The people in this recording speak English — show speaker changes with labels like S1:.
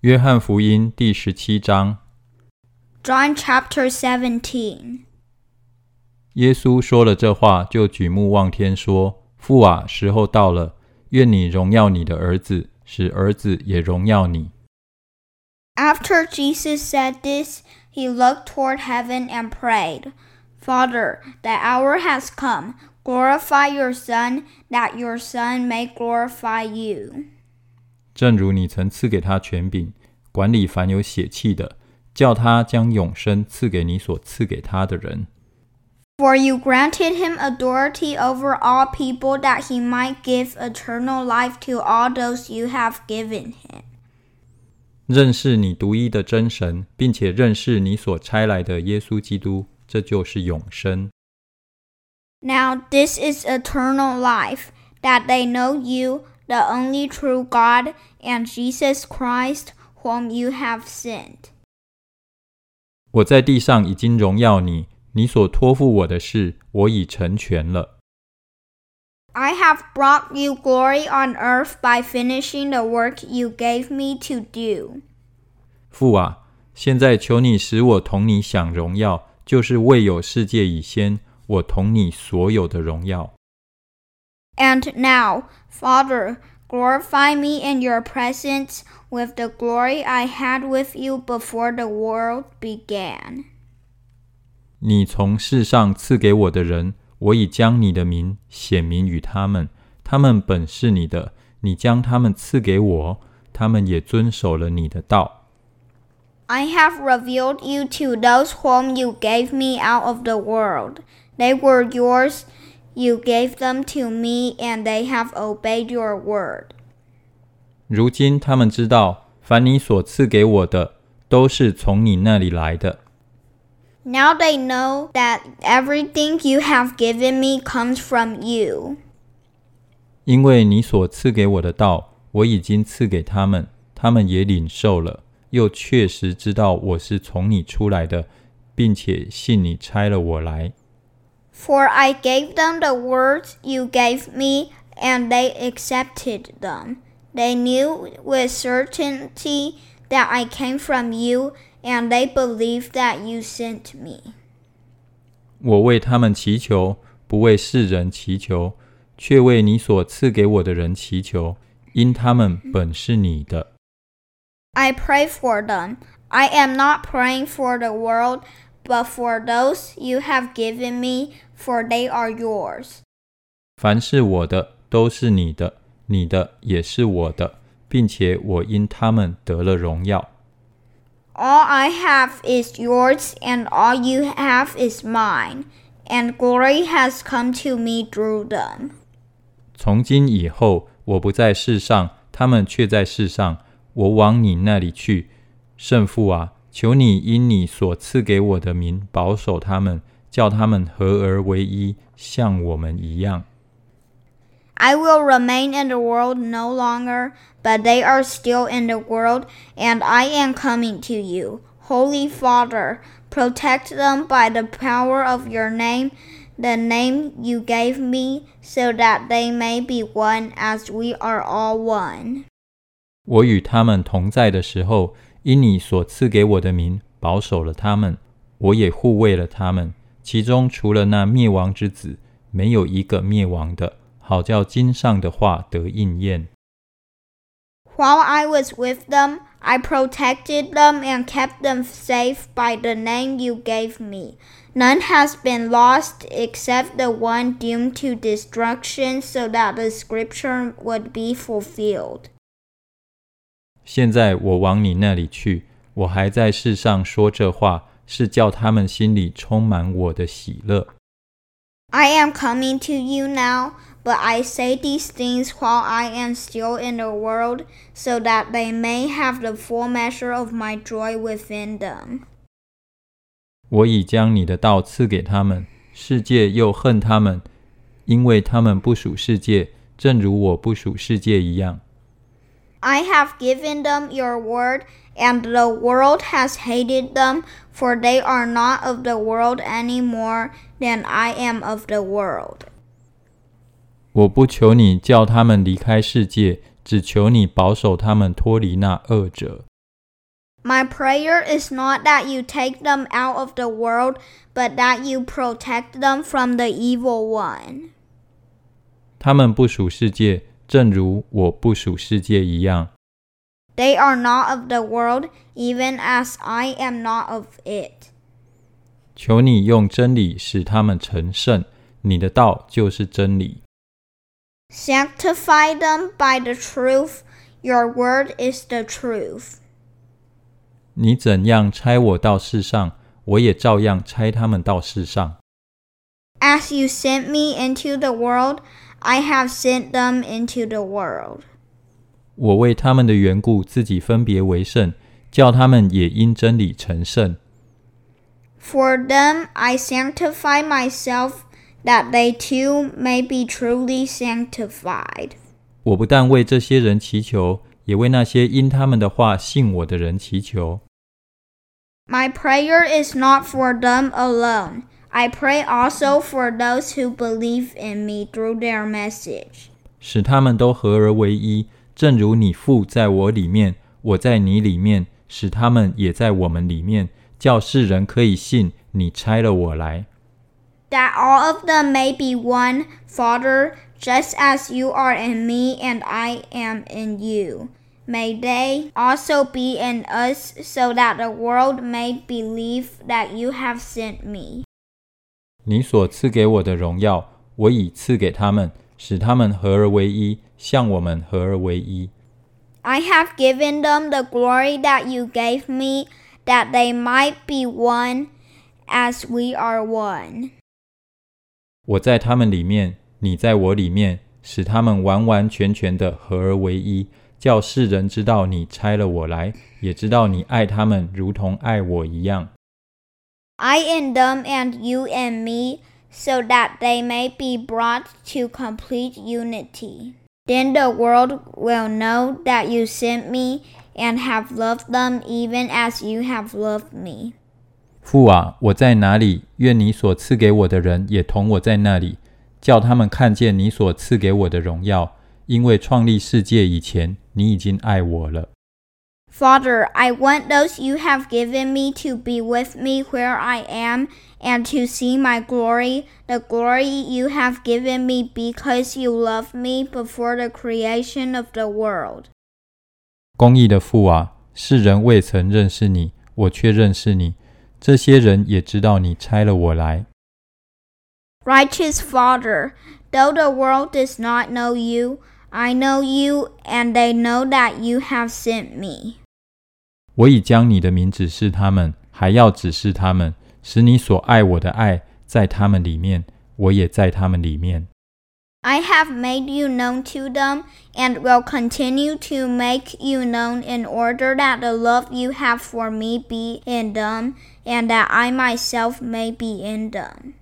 S1: 约翰福音第十七章，
S2: John chapter 17.
S1: 耶稣说了这话，就举目望天说：“父啊，时候到了，愿你荣耀你的儿子，使儿子也荣耀你。
S2: After Jesus said this, he looked toward heaven and prayed, Father, the hour has come. Glorify your Son, that your Son may glorify you.
S1: 正如你曾赐给他权柄，管理凡有血气的，叫他将永生赐给你所赐给他的人。
S2: For you granted him authority over all people, that he might give eternal life to all those you have given him.
S1: 认识你独一的真神，并且认识你所差来的耶稣基督，这就是永生。
S2: Now this is eternal life, that they know you, the only true God, and Jesus Christ, whom you have sent.
S1: 我在地上已经荣耀你，你所托付我的事，我已成全了。
S2: I have brought you glory on earth by finishing the work you gave me to do.
S1: 父啊，现在求你使我同你享荣耀，就是未有世界以先，我同你所有的荣耀。
S2: And now, Father, glorify me in your presence with the glory I had with you before the world began.
S1: 你从世上赐给我的人，我已将你的名显明与他们，他们本是你的，你将他们赐给我，他们也遵守了你的道。
S2: I have revealed you to those whom you gave me out of the world. They were yours. You gave them to me, and they have obeyed your word.
S1: 如今他们知道，凡你所赐给我的，都是从你那里来的。
S2: Now they know that everything you have given me comes from you.
S1: 因为你所赐给我的道，我已经赐给他们，他们也领受了，又确实知道我是从你出来的，并且信你差了我来。
S2: For I gave them the words you gave me, and they accepted them. They knew with certainty that I came from you, and they believed that you sent me.
S1: 我为他们祈求，不为世人祈求，却为你所赐给我的人祈求，因他们本是你的。
S2: I pray for them. I am not praying for the world, but for those you have given me, for they are yours.
S1: 凡是我的，都是你的；你的也是我的，并且我因他们得了荣耀。
S2: All I have is yours, and all you have is mine, and glory has come to me through them.
S1: 从今以后，我不在世上，他们却在世上。我往你那里去，圣父啊， 求你因你所赐给我的名保守他们，叫他们合而为一，像我们一样。
S2: I will remain in the world no longer, but they are still in the world, and I am coming to you. Holy Father, protect them by the power of your name, the name you gave me, so that they may be one as we are all one.
S1: 我与他们同在的时候， 因你所赐给我的名保守了他们，我也护卫了他们。其中除了那灭亡之子，没有一个灭亡的，好叫经上的话得应验。
S2: While I was with them, I protected them and kept them safe by the name you gave me. None has been lost except the one doomed to destruction, so that the scripture would be fulfilled.
S1: 现在我往你那里去，我还在世上说这话，是叫他们心里充满我的喜乐。
S2: I am coming to you now, but I say these things while I am still in the world, so that they may have the full measure of my joy within them.
S1: 我已将你的道赐给他们，世界又恨他们，因为他们不属世界，正如我不属世界一样。
S2: I have given them your word, and the world has hated them, for they are not of the world any more than I am of the world.
S1: 我不求你叫他们离开世界，只求你保守他们脱离那恶者。
S2: My prayer is not that you take them out of the world, but that you protect them from the evil one.
S1: 他们不属世界， 正如我不属世界一样。
S2: They are not of the world, even as I am not of it.
S1: 求你用真理使他们成圣，你的道就是真理。
S2: Sanctify them by the truth. Your word is the truth.
S1: 你怎样差我到世上，我也照样差他们到世上。
S2: As you sent me into the world, I have sent them into the world.
S1: 我为他们的缘故，自己分别为圣，叫他们也因真理成圣。
S2: For them I sanctify myself, that they too may be truly sanctified.
S1: 我不但为这些人祈求，也为那些因他们的话信我的人祈求。
S2: My prayer is not for them alone. I pray also for those who believe in me through their message.
S1: 使他们都合而为一，正如你父在我里面，我在你里面，使他们也在我们里面，叫世人可以信你差了我来。
S2: That all of them may be one, Father, just as you are in me and I am in you. May they also be in us, so that the world may believe that you have sent me.
S1: 你所赐给我的荣耀，我已赐给他们，使他们合而为一，像我们合而为一。
S2: I have given them the glory that you gave me, that they might be one as we are one.
S1: 我在他们里面，你在我里面，使他们完完全全的合而为一，叫世人知道你差了我来，也知道你爱他们如同爱我一样。
S2: I in them and you in me, so that they may be brought to complete unity. Then the world will know that you sent me and have loved them even as you have loved me.
S1: 父啊，我在哪里？愿你所赐给我的人也同我在那里，叫他们看见你所赐给我的荣耀。因为创立世界以前，你已经爱我了。
S2: Father, I want those you have given me to be with me where I am and to see my glory, the glory you have given me because you loved me before the creation of the world.
S1: 公义的父啊，世人未曾认识你，我却认识你。这些人也知道你差了我来。
S2: Righteous Father, though the world does not know you, I know you, and they know that you have sent me.
S1: 我已将你的名指示他们，还要指示他们，使你所爱我的爱在他们里面，我也在他们里面。
S2: I have made you known to them, and will continue to make you known in order that the love you have for me be in them, and that I myself may be in them.